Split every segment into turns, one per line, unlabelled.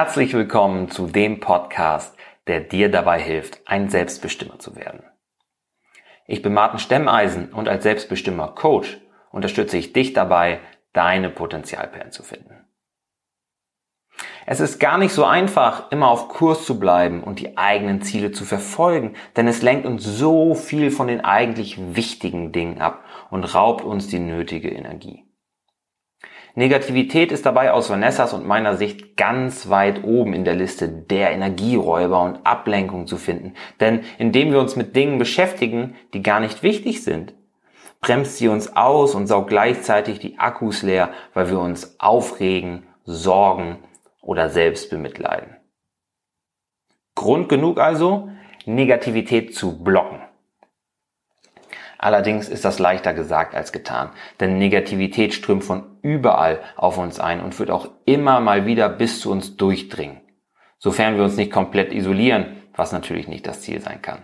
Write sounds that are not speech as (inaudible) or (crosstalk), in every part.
Herzlich willkommen zu dem Podcast, der dir dabei hilft, ein Selbstbestimmer zu werden. Ich bin Martin Stemmeisen und als Selbstbestimmer Coach unterstütze ich dich dabei, deine Potenzialperlen zu finden. Es ist gar nicht so einfach, immer auf Kurs zu bleiben und die eigenen Ziele zu verfolgen, denn es lenkt uns so viel von den eigentlich wichtigen Dingen ab und raubt uns die nötige Energie. Negativität ist dabei aus Vanessas und meiner Sicht ganz weit oben in der Liste der Energieräuber und Ablenkung zu finden. Denn indem wir uns mit Dingen beschäftigen, die gar nicht wichtig sind, bremst sie uns aus und saugt gleichzeitig die Akkus leer, weil wir uns aufregen, sorgen oder selbst bemitleiden. Grund genug also, Negativität zu blocken. Allerdings ist das leichter gesagt als getan, denn Negativität strömt von überall auf uns ein und wird auch immer mal wieder bis zu uns durchdringen, sofern wir uns nicht komplett isolieren, was natürlich nicht das Ziel sein kann.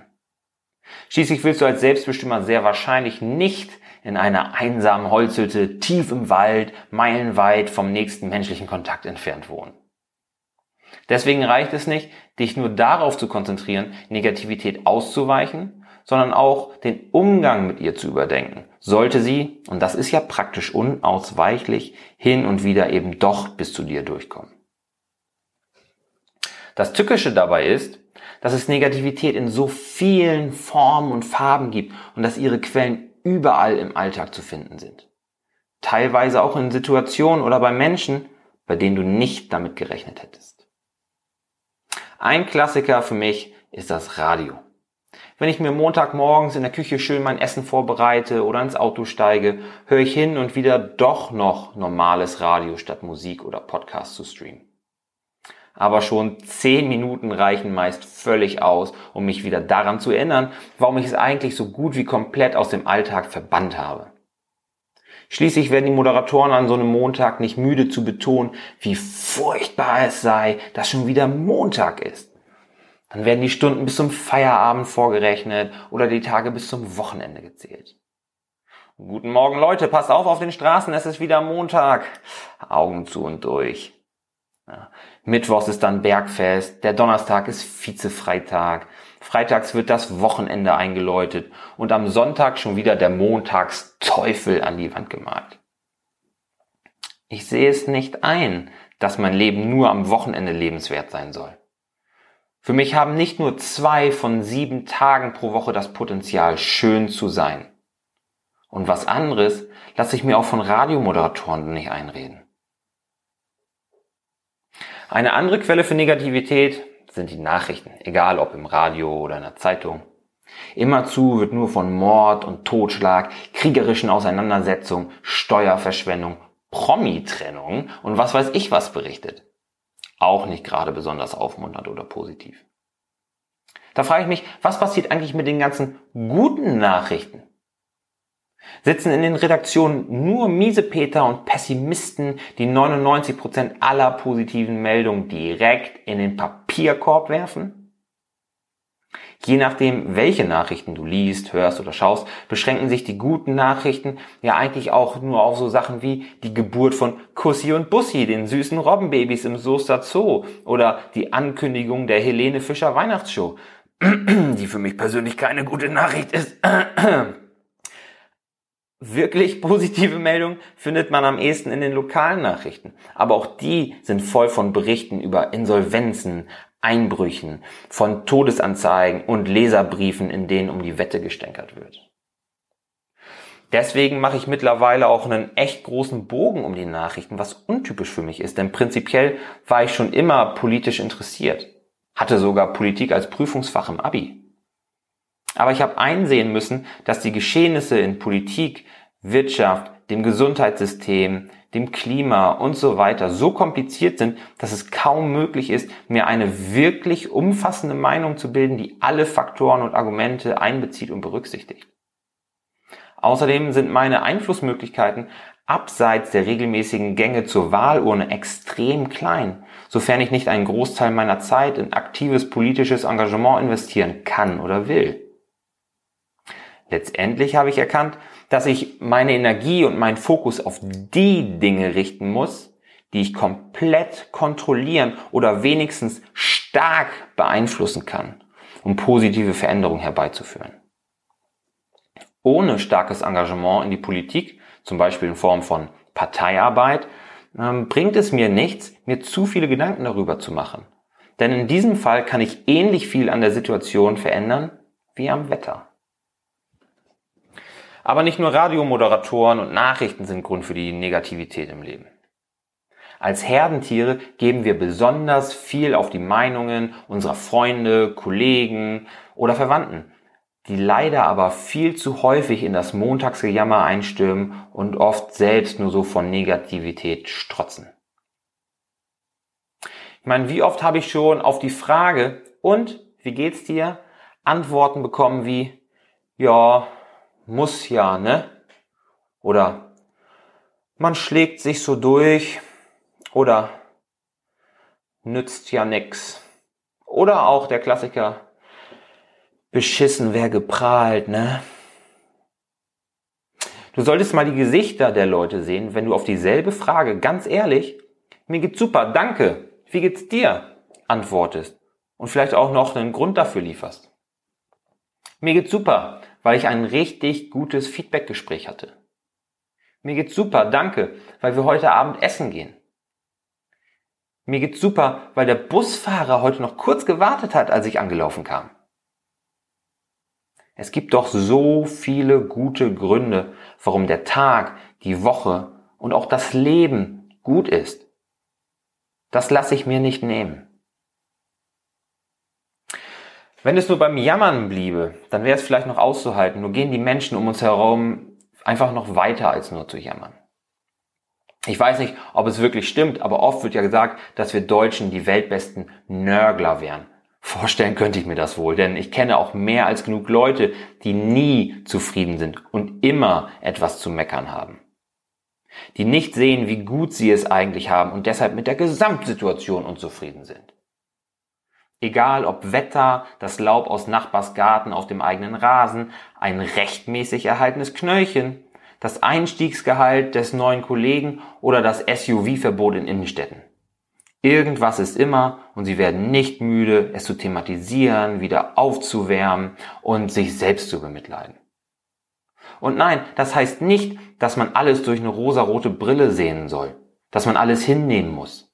Schließlich willst du als Selbstbestimmer sehr wahrscheinlich nicht in einer einsamen Holzhütte tief im Wald, meilenweit vom nächsten menschlichen Kontakt entfernt wohnen. Deswegen reicht es nicht, dich nur darauf zu konzentrieren, Negativität auszuweichen sondern auch den Umgang mit ihr zu überdenken. Sollte sie, und das ist ja praktisch unausweichlich, hin und wieder eben doch bis zu dir durchkommen. Das Tückische dabei ist, dass es Negativität in so vielen Formen und Farben gibt und dass ihre Quellen überall im Alltag zu finden sind. Teilweise auch in Situationen oder bei Menschen, bei denen du nicht damit gerechnet hättest. Ein Klassiker für mich ist das Radio. Wenn ich mir Montagmorgens in der Küche schön mein Essen vorbereite oder ins Auto steige, höre ich hin und wieder doch noch normales Radio statt Musik oder Podcast zu streamen. Aber schon zehn Minuten reichen meist völlig aus, um mich wieder daran zu erinnern, warum ich es eigentlich so gut wie komplett aus dem Alltag verbannt habe. Schließlich werden die Moderatoren an so einem Montag nicht müde zu betonen, wie furchtbar es sei, dass schon wieder Montag ist. Dann werden die Stunden bis zum Feierabend vorgerechnet oder die Tage bis zum Wochenende gezählt. Guten Morgen Leute, passt auf auf den Straßen, es ist wieder Montag. Augen zu und durch. Ja. Mittwochs ist dann Bergfest, der Donnerstag ist Vizefreitag, freitags wird das Wochenende eingeläutet und am Sonntag schon wieder der Montagsteufel an die Wand gemalt. Ich sehe es nicht ein, dass mein Leben nur am Wochenende lebenswert sein soll. Für mich haben nicht nur zwei von sieben Tagen pro Woche das Potenzial, schön zu sein. Und was anderes lasse ich mir auch von Radiomoderatoren nicht einreden. Eine andere Quelle für Negativität sind die Nachrichten, egal ob im Radio oder in der Zeitung. Immerzu wird nur von Mord und Totschlag, kriegerischen Auseinandersetzungen, Steuerverschwendung, Promi-Trennung und was weiß ich was berichtet auch nicht gerade besonders aufmunternd oder positiv. Da frage ich mich, was passiert eigentlich mit den ganzen guten Nachrichten? Sitzen in den Redaktionen nur Miesepeter und Pessimisten, die 99% aller positiven Meldungen direkt in den Papierkorb werfen? Je nachdem, welche Nachrichten du liest, hörst oder schaust, beschränken sich die guten Nachrichten ja eigentlich auch nur auf so Sachen wie die Geburt von Kussi und Bussi, den süßen Robbenbabys im Soester Zoo oder die Ankündigung der Helene Fischer Weihnachtsshow, (clears throat) die für mich persönlich keine gute Nachricht ist. (clears throat) Wirklich positive Meldungen findet man am ehesten in den lokalen Nachrichten. Aber auch die sind voll von Berichten über Insolvenzen, Einbrüchen, von Todesanzeigen und Leserbriefen, in denen um die Wette gestänkert wird. Deswegen mache ich mittlerweile auch einen echt großen Bogen um die Nachrichten, was untypisch für mich ist, denn prinzipiell war ich schon immer politisch interessiert, hatte sogar Politik als Prüfungsfach im Abi. Aber ich habe einsehen müssen, dass die Geschehnisse in Politik, Wirtschaft, dem Gesundheitssystem, dem Klima und so weiter so kompliziert sind, dass es kaum möglich ist, mir eine wirklich umfassende Meinung zu bilden, die alle Faktoren und Argumente einbezieht und berücksichtigt. Außerdem sind meine Einflussmöglichkeiten abseits der regelmäßigen Gänge zur Wahlurne extrem klein, sofern ich nicht einen Großteil meiner Zeit in aktives politisches Engagement investieren kann oder will. Letztendlich habe ich erkannt, dass ich meine Energie und meinen Fokus auf die Dinge richten muss, die ich komplett kontrollieren oder wenigstens stark beeinflussen kann, um positive Veränderungen herbeizuführen. Ohne starkes Engagement in die Politik, zum Beispiel in Form von Parteiarbeit, ähm, bringt es mir nichts, mir zu viele Gedanken darüber zu machen. Denn in diesem Fall kann ich ähnlich viel an der Situation verändern wie am Wetter. Aber nicht nur Radiomoderatoren und Nachrichten sind Grund für die Negativität im Leben. Als Herdentiere geben wir besonders viel auf die Meinungen unserer Freunde, Kollegen oder Verwandten, die leider aber viel zu häufig in das Montagsgejammer einstürmen und oft selbst nur so von Negativität strotzen. Ich meine, wie oft habe ich schon auf die Frage, und wie geht's dir? Antworten bekommen wie, ja, muss ja, ne? Oder man schlägt sich so durch oder nützt ja nix. Oder auch der Klassiker, beschissen wer geprahlt, ne? Du solltest mal die Gesichter der Leute sehen, wenn du auf dieselbe Frage ganz ehrlich, mir geht's super, danke, wie geht's dir, antwortest und vielleicht auch noch einen Grund dafür lieferst. Mir geht's super, weil ich ein richtig gutes Feedbackgespräch hatte. Mir geht's super, danke, weil wir heute Abend essen gehen. Mir geht's super, weil der Busfahrer heute noch kurz gewartet hat, als ich angelaufen kam. Es gibt doch so viele gute Gründe, warum der Tag, die Woche und auch das Leben gut ist. Das lasse ich mir nicht nehmen. Wenn es nur beim Jammern bliebe, dann wäre es vielleicht noch auszuhalten. Nur gehen die Menschen um uns herum einfach noch weiter als nur zu jammern. Ich weiß nicht, ob es wirklich stimmt, aber oft wird ja gesagt, dass wir Deutschen die weltbesten Nörgler wären. Vorstellen könnte ich mir das wohl, denn ich kenne auch mehr als genug Leute, die nie zufrieden sind und immer etwas zu meckern haben. Die nicht sehen, wie gut sie es eigentlich haben und deshalb mit der Gesamtsituation unzufrieden sind. Egal ob Wetter, das Laub aus Nachbars Garten auf dem eigenen Rasen, ein rechtmäßig erhaltenes Knöllchen, das Einstiegsgehalt des neuen Kollegen oder das SUV-Verbot in Innenstädten. Irgendwas ist immer und sie werden nicht müde, es zu thematisieren, wieder aufzuwärmen und sich selbst zu bemitleiden. Und nein, das heißt nicht, dass man alles durch eine rosarote Brille sehen soll, dass man alles hinnehmen muss.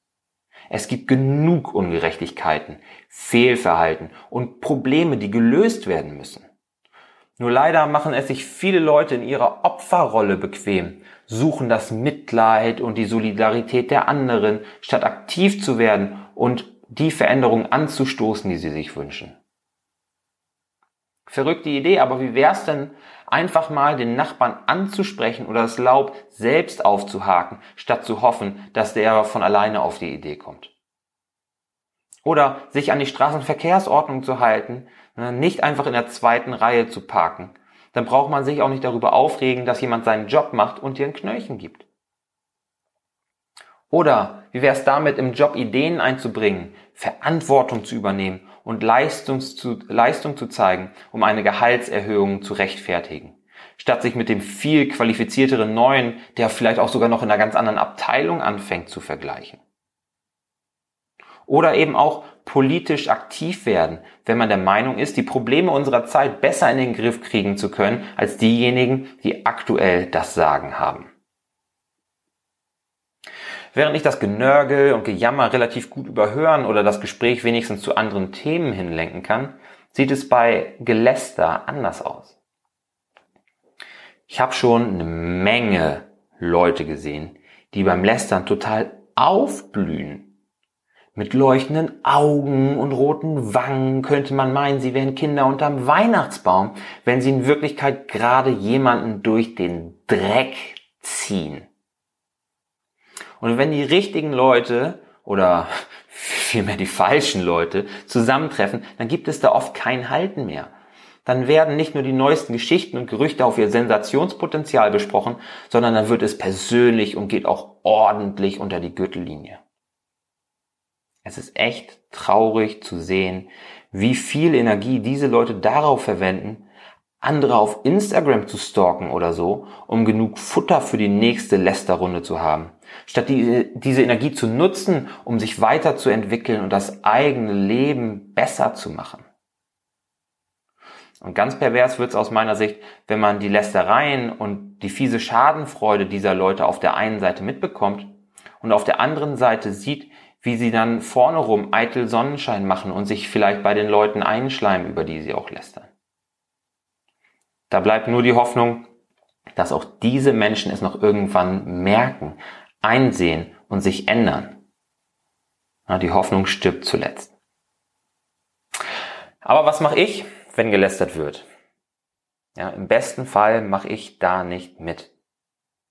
Es gibt genug Ungerechtigkeiten, Fehlverhalten und Probleme, die gelöst werden müssen. Nur leider machen es sich viele Leute in ihrer Opferrolle bequem, suchen das Mitleid und die Solidarität der anderen, statt aktiv zu werden und die Veränderungen anzustoßen, die sie sich wünschen. Verrückte Idee, aber wie wär's denn, einfach mal den Nachbarn anzusprechen oder das Laub selbst aufzuhaken, statt zu hoffen, dass der von alleine auf die Idee kommt. Oder sich an die Straßenverkehrsordnung zu halten, ne, nicht einfach in der zweiten Reihe zu parken. Dann braucht man sich auch nicht darüber aufregen, dass jemand seinen Job macht und dir ein Knöllchen gibt. Oder wie wäre es damit, im Job Ideen einzubringen, Verantwortung zu übernehmen und Leistung zu, Leistung zu zeigen, um eine Gehaltserhöhung zu rechtfertigen. Statt sich mit dem viel qualifizierteren Neuen, der vielleicht auch sogar noch in einer ganz anderen Abteilung anfängt, zu vergleichen. Oder eben auch politisch aktiv werden, wenn man der Meinung ist, die Probleme unserer Zeit besser in den Griff kriegen zu können, als diejenigen, die aktuell das Sagen haben. Während ich das Genörgel und Gejammer relativ gut überhören oder das Gespräch wenigstens zu anderen Themen hinlenken kann, sieht es bei Geläster anders aus. Ich habe schon eine Menge Leute gesehen, die beim Lästern total aufblühen. Mit leuchtenden Augen und roten Wangen könnte man meinen, sie wären Kinder unterm Weihnachtsbaum, wenn sie in Wirklichkeit gerade jemanden durch den Dreck ziehen. Und wenn die richtigen Leute oder (laughs) vielmehr die falschen Leute zusammentreffen, dann gibt es da oft kein Halten mehr. Dann werden nicht nur die neuesten Geschichten und Gerüchte auf ihr Sensationspotenzial besprochen, sondern dann wird es persönlich und geht auch ordentlich unter die Gürtellinie. Es ist echt traurig zu sehen, wie viel Energie diese Leute darauf verwenden, andere auf Instagram zu stalken oder so, um genug Futter für die nächste Lästerrunde zu haben, statt die, diese Energie zu nutzen, um sich weiterzuentwickeln und das eigene Leben besser zu machen. Und ganz pervers wird es aus meiner Sicht, wenn man die Lästereien und die fiese Schadenfreude dieser Leute auf der einen Seite mitbekommt und auf der anderen Seite sieht, wie sie dann vorne rum eitel Sonnenschein machen und sich vielleicht bei den Leuten einschleimen, über die sie auch lästern. Da bleibt nur die Hoffnung, dass auch diese Menschen es noch irgendwann merken, einsehen und sich ändern. Die Hoffnung stirbt zuletzt. Aber was mache ich, wenn gelästert wird? Ja, Im besten Fall mache ich da nicht mit.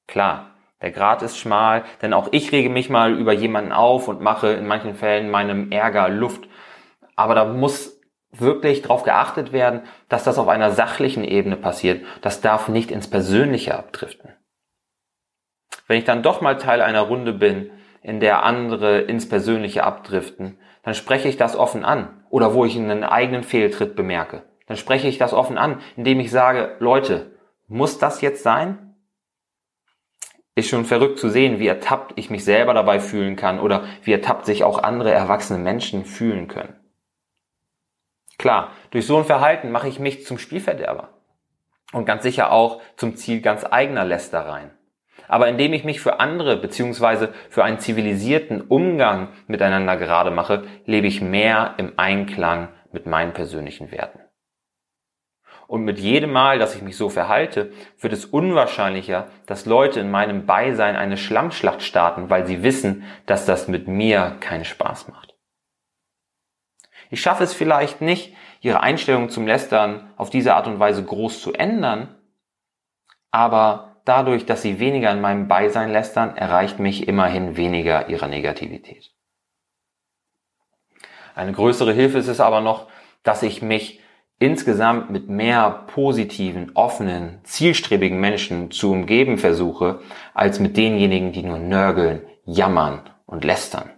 Klar, der Grat ist schmal, denn auch ich rege mich mal über jemanden auf und mache in manchen Fällen meinem Ärger Luft. Aber da muss wirklich darauf geachtet werden, dass das auf einer sachlichen Ebene passiert. Das darf nicht ins Persönliche abdriften. Wenn ich dann doch mal Teil einer Runde bin, in der andere ins Persönliche abdriften, dann spreche ich das offen an. Oder wo ich einen eigenen Fehltritt bemerke. Dann spreche ich das offen an, indem ich sage, Leute, muss das jetzt sein? Ist schon verrückt zu sehen, wie ertappt ich mich selber dabei fühlen kann oder wie ertappt sich auch andere erwachsene Menschen fühlen können. Klar, durch so ein Verhalten mache ich mich zum Spielverderber. Und ganz sicher auch zum Ziel ganz eigener Lästereien. Aber indem ich mich für andere beziehungsweise für einen zivilisierten Umgang miteinander gerade mache, lebe ich mehr im Einklang mit meinen persönlichen Werten. Und mit jedem Mal, dass ich mich so verhalte, wird es unwahrscheinlicher, dass Leute in meinem Beisein eine Schlammschlacht starten, weil sie wissen, dass das mit mir keinen Spaß macht. Ich schaffe es vielleicht nicht, ihre Einstellung zum Lästern auf diese Art und Weise groß zu ändern, aber dadurch, dass sie weniger in meinem Beisein lästern, erreicht mich immerhin weniger ihrer Negativität. Eine größere Hilfe ist es aber noch, dass ich mich insgesamt mit mehr positiven, offenen, zielstrebigen Menschen zu umgeben versuche, als mit denjenigen, die nur nörgeln, jammern und lästern.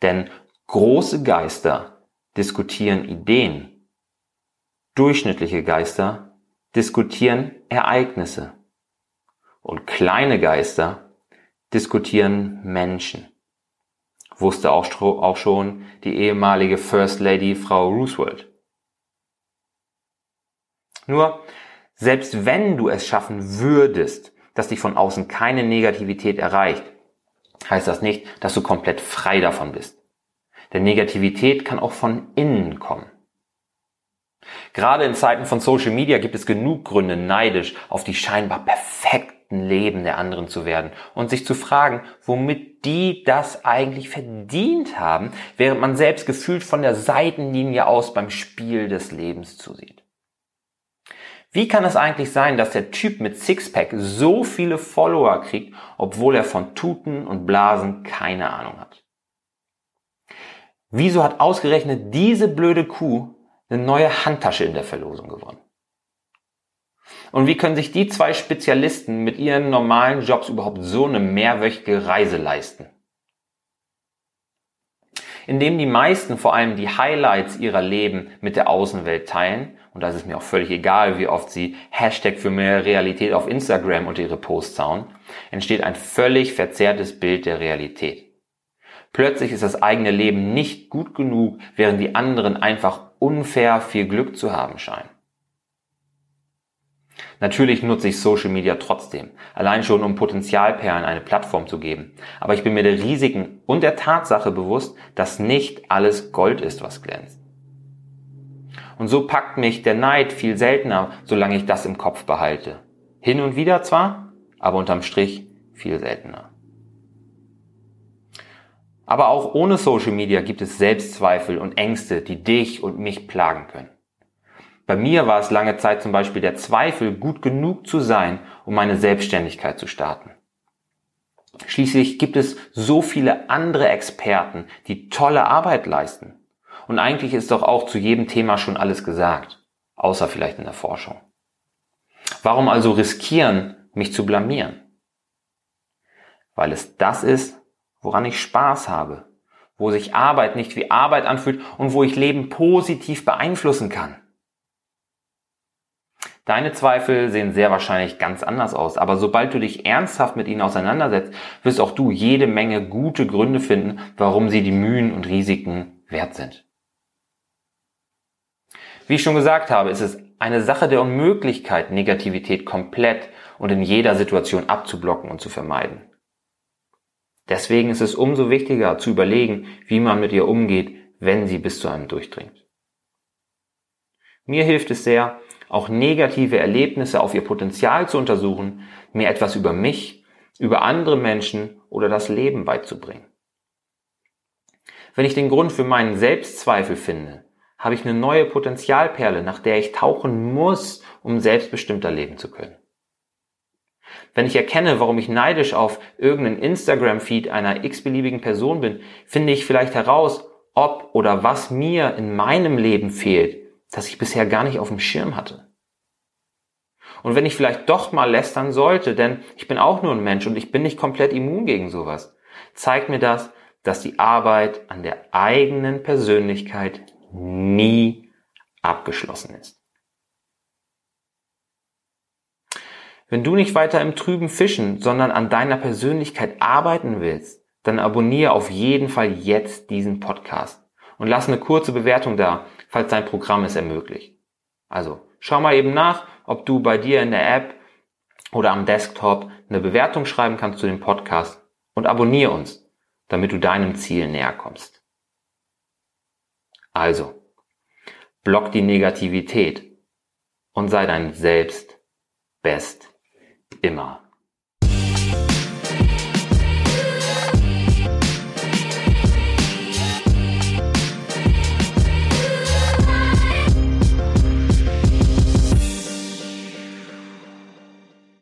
Denn große Geister diskutieren Ideen, durchschnittliche Geister diskutieren Ereignisse und kleine Geister diskutieren Menschen. Wusste auch schon die ehemalige First Lady Frau Roosevelt. Nur, selbst wenn du es schaffen würdest, dass dich von außen keine Negativität erreicht, heißt das nicht, dass du komplett frei davon bist. Denn Negativität kann auch von innen kommen. Gerade in Zeiten von Social Media gibt es genug Gründe, neidisch auf die scheinbar perfekten Leben der anderen zu werden und sich zu fragen, womit die das eigentlich verdient haben, während man selbst gefühlt von der Seitenlinie aus beim Spiel des Lebens zusieht. Wie kann es eigentlich sein, dass der Typ mit Sixpack so viele Follower kriegt, obwohl er von Tuten und Blasen keine Ahnung hat? Wieso hat ausgerechnet diese blöde Kuh eine neue Handtasche in der Verlosung gewonnen? Und wie können sich die zwei Spezialisten mit ihren normalen Jobs überhaupt so eine mehrwöchige Reise leisten? Indem die meisten vor allem die Highlights ihrer Leben mit der Außenwelt teilen, und da ist es mir auch völlig egal, wie oft sie Hashtag für mehr Realität auf Instagram unter ihre Posts hauen, entsteht ein völlig verzerrtes Bild der Realität. Plötzlich ist das eigene Leben nicht gut genug, während die anderen einfach unfair viel Glück zu haben scheinen. Natürlich nutze ich Social Media trotzdem, allein schon um Potenzialperlen eine Plattform zu geben. Aber ich bin mir der Risiken und der Tatsache bewusst, dass nicht alles Gold ist, was glänzt. Und so packt mich der Neid viel seltener, solange ich das im Kopf behalte. Hin und wieder zwar, aber unterm Strich viel seltener. Aber auch ohne Social Media gibt es Selbstzweifel und Ängste, die dich und mich plagen können. Bei mir war es lange Zeit zum Beispiel der Zweifel, gut genug zu sein, um meine Selbstständigkeit zu starten. Schließlich gibt es so viele andere Experten, die tolle Arbeit leisten. Und eigentlich ist doch auch zu jedem Thema schon alles gesagt, außer vielleicht in der Forschung. Warum also riskieren, mich zu blamieren? Weil es das ist, woran ich Spaß habe, wo sich Arbeit nicht wie Arbeit anfühlt und wo ich Leben positiv beeinflussen kann. Deine Zweifel sehen sehr wahrscheinlich ganz anders aus, aber sobald du dich ernsthaft mit ihnen auseinandersetzt, wirst auch du jede Menge gute Gründe finden, warum sie die Mühen und Risiken wert sind. Wie ich schon gesagt habe, ist es eine Sache der Unmöglichkeit, Negativität komplett und in jeder Situation abzublocken und zu vermeiden. Deswegen ist es umso wichtiger zu überlegen, wie man mit ihr umgeht, wenn sie bis zu einem durchdringt. Mir hilft es sehr, auch negative Erlebnisse auf ihr Potenzial zu untersuchen, mir etwas über mich, über andere Menschen oder das Leben beizubringen. Wenn ich den Grund für meinen Selbstzweifel finde, habe ich eine neue Potenzialperle, nach der ich tauchen muss, um selbstbestimmter leben zu können. Wenn ich erkenne, warum ich neidisch auf irgendeinen Instagram-Feed einer x-beliebigen Person bin, finde ich vielleicht heraus, ob oder was mir in meinem Leben fehlt, das ich bisher gar nicht auf dem Schirm hatte. Und wenn ich vielleicht doch mal lästern sollte, denn ich bin auch nur ein Mensch und ich bin nicht komplett immun gegen sowas, zeigt mir das, dass die Arbeit an der eigenen Persönlichkeit nie abgeschlossen ist. Wenn du nicht weiter im Trüben fischen, sondern an deiner Persönlichkeit arbeiten willst, dann abonniere auf jeden Fall jetzt diesen Podcast und lass eine kurze Bewertung da, falls dein Programm es ermöglicht. Also schau mal eben nach, ob du bei dir in der App oder am Desktop eine Bewertung schreiben kannst zu dem Podcast und abonniere uns, damit du deinem Ziel näher kommst. Also, block die Negativität und sei dein Selbst best immer.